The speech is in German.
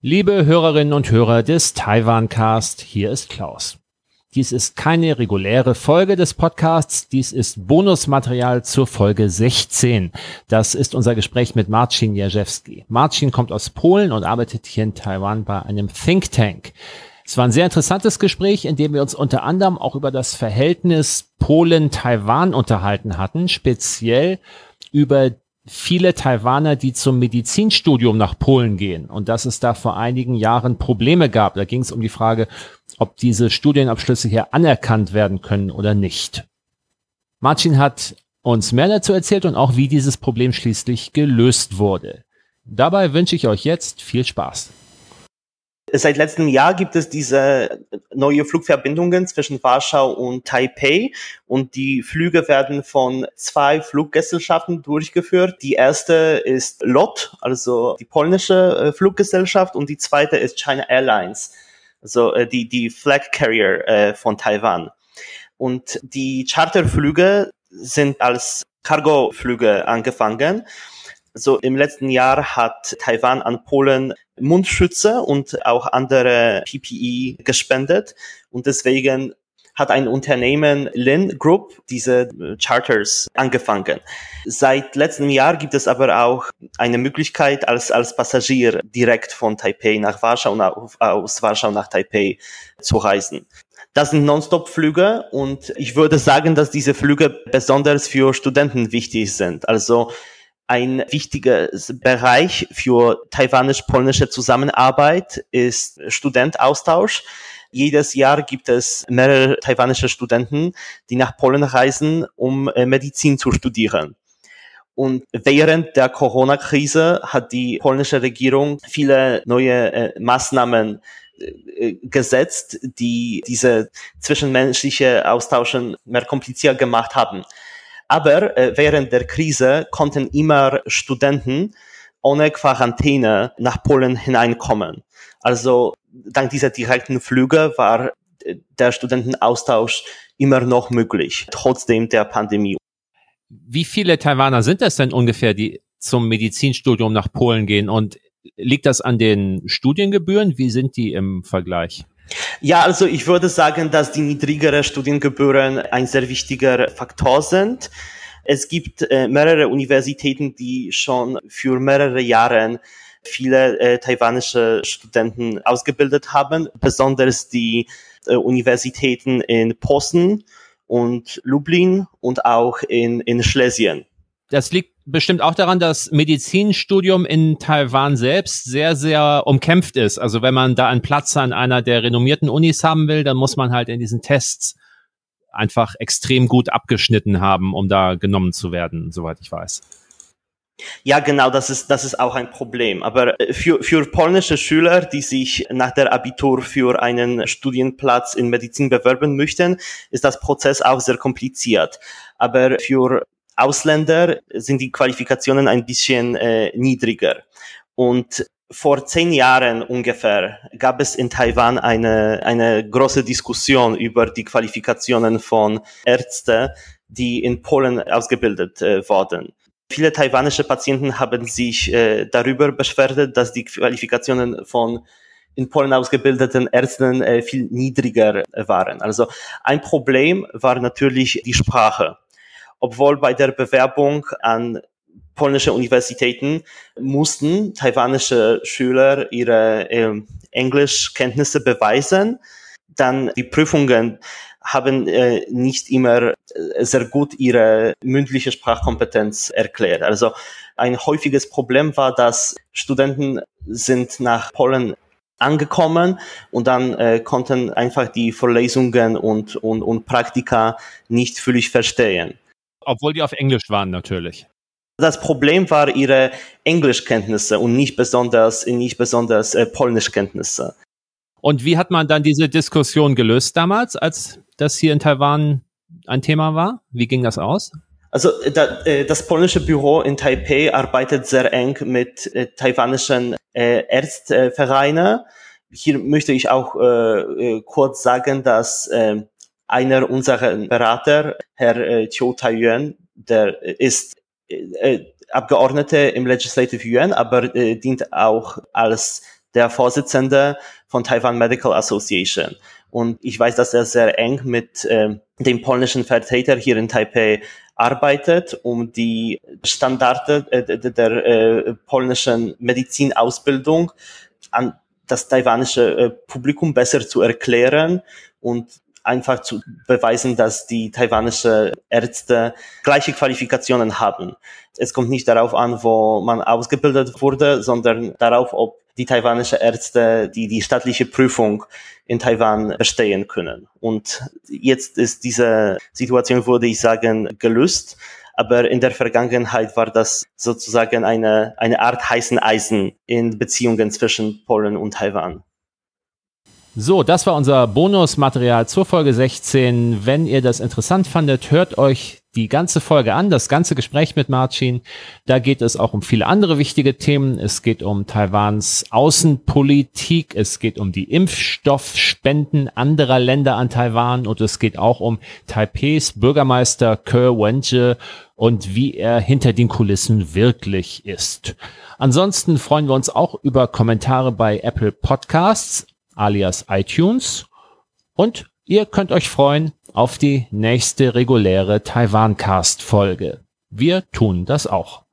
Liebe Hörerinnen und Hörer des Taiwan-Cast, hier ist Klaus. Dies ist keine reguläre Folge des Podcasts, dies ist Bonusmaterial zur Folge 16. Das ist unser Gespräch mit Marcin Jerzewski. Marcin kommt aus Polen und arbeitet hier in Taiwan bei einem Think Tank. Es war ein sehr interessantes Gespräch, in dem wir uns unter anderem auch über das Verhältnis Polen-Taiwan unterhalten hatten, speziell über viele Taiwaner, die zum Medizinstudium nach Polen gehen und dass es da vor einigen Jahren Probleme gab. Da ging es um die Frage, ob diese Studienabschlüsse hier anerkannt werden können oder nicht. Martin hat uns mehr dazu erzählt und auch, wie dieses Problem schließlich gelöst wurde. Dabei wünsche ich euch jetzt viel Spaß. Seit letztem Jahr gibt es diese neue Flugverbindungen zwischen Warschau und Taipei und die Flüge werden von zwei Fluggesellschaften durchgeführt. Die erste ist LOT, also die polnische äh, Fluggesellschaft und die zweite ist China Airlines, also äh, die, die Flag Carrier äh, von Taiwan. Und die Charterflüge sind als Cargoflüge angefangen so im letzten Jahr hat Taiwan an Polen Mundschütze und auch andere PPE gespendet und deswegen hat ein Unternehmen Lin Group diese Charters angefangen. Seit letztem Jahr gibt es aber auch eine Möglichkeit, als, als Passagier direkt von Taipei nach Warschau und aus Warschau nach Taipei zu reisen. Das sind Nonstop-Flüge und ich würde sagen, dass diese Flüge besonders für Studenten wichtig sind. Also ein wichtiger Bereich für taiwanisch-polnische Zusammenarbeit ist Studentaustausch. Jedes Jahr gibt es mehrere taiwanische Studenten, die nach Polen reisen, um äh, Medizin zu studieren. Und während der Corona-Krise hat die polnische Regierung viele neue äh, Maßnahmen äh, gesetzt, die diese zwischenmenschliche Austauschen mehr kompliziert gemacht haben. Aber äh, während der Krise konnten immer Studenten ohne Quarantäne nach Polen hineinkommen. Also dank dieser direkten Flüge war äh, der Studentenaustausch immer noch möglich, trotzdem der Pandemie. Wie viele Taiwaner sind das denn ungefähr, die zum Medizinstudium nach Polen gehen? Und liegt das an den Studiengebühren? Wie sind die im Vergleich? Ja, also ich würde sagen, dass die niedrigere Studiengebühren ein sehr wichtiger Faktor sind. Es gibt äh, mehrere Universitäten, die schon für mehrere Jahre viele äh, taiwanische Studenten ausgebildet haben, besonders die äh, Universitäten in Posen und Lublin und auch in, in Schlesien. Das liegt bestimmt auch daran, dass Medizinstudium in Taiwan selbst sehr, sehr umkämpft ist. Also wenn man da einen Platz an einer der renommierten Unis haben will, dann muss man halt in diesen Tests einfach extrem gut abgeschnitten haben, um da genommen zu werden, soweit ich weiß. Ja, genau, das ist, das ist auch ein Problem. Aber äh, für, für polnische Schüler, die sich nach der Abitur für einen Studienplatz in Medizin bewerben möchten, ist das Prozess auch sehr kompliziert. Aber für Ausländer sind die Qualifikationen ein bisschen äh, niedriger. Und vor zehn Jahren ungefähr gab es in Taiwan eine, eine große Diskussion über die Qualifikationen von Ärzten, die in Polen ausgebildet äh, wurden. Viele taiwanische Patienten haben sich äh, darüber beschwert, dass die Qualifikationen von in Polen ausgebildeten Ärzten äh, viel niedriger waren. Also ein Problem war natürlich die Sprache obwohl bei der Bewerbung an polnische Universitäten mussten taiwanische Schüler ihre äh, Englischkenntnisse beweisen. Dann die Prüfungen haben äh, nicht immer äh, sehr gut ihre mündliche Sprachkompetenz erklärt. Also ein häufiges Problem war, dass Studenten sind nach Polen angekommen und dann äh, konnten einfach die Vorlesungen und, und, und Praktika nicht völlig verstehen obwohl die auf Englisch waren natürlich. Das Problem war ihre Englischkenntnisse und nicht besonders, nicht besonders äh, Polnischkenntnisse. Und wie hat man dann diese Diskussion gelöst damals, als das hier in Taiwan ein Thema war? Wie ging das aus? Also da, äh, das polnische Büro in Taipei arbeitet sehr eng mit äh, taiwanischen äh, Ärztevereinen. Hier möchte ich auch äh, äh kurz sagen, dass äh, einer unserer Berater, Herr äh, Chiu Tai-Yuan, der ist äh, Abgeordneter im Legislative Yuan, aber äh, dient auch als der Vorsitzende von Taiwan Medical Association. Und ich weiß, dass er sehr eng mit äh, dem polnischen Vertreter hier in Taipei arbeitet, um die Standarde äh, der äh, polnischen Medizinausbildung an das taiwanische äh, Publikum besser zu erklären und einfach zu beweisen, dass die taiwanische Ärzte gleiche Qualifikationen haben. Es kommt nicht darauf an, wo man ausgebildet wurde, sondern darauf, ob die taiwanische Ärzte die, die staatliche Prüfung in Taiwan bestehen können. Und jetzt ist diese Situation, würde ich sagen, gelöst. Aber in der Vergangenheit war das sozusagen eine, eine Art heißen Eisen in Beziehungen zwischen Polen und Taiwan. So, das war unser Bonusmaterial zur Folge 16. Wenn ihr das interessant fandet, hört euch die ganze Folge an, das ganze Gespräch mit Marcin. Da geht es auch um viele andere wichtige Themen. Es geht um Taiwans Außenpolitik, es geht um die Impfstoffspenden anderer Länder an Taiwan und es geht auch um Taipehs Bürgermeister Ke Wenje und wie er hinter den Kulissen wirklich ist. Ansonsten freuen wir uns auch über Kommentare bei Apple Podcasts alias iTunes. Und ihr könnt euch freuen auf die nächste reguläre Taiwan-Cast-Folge. Wir tun das auch.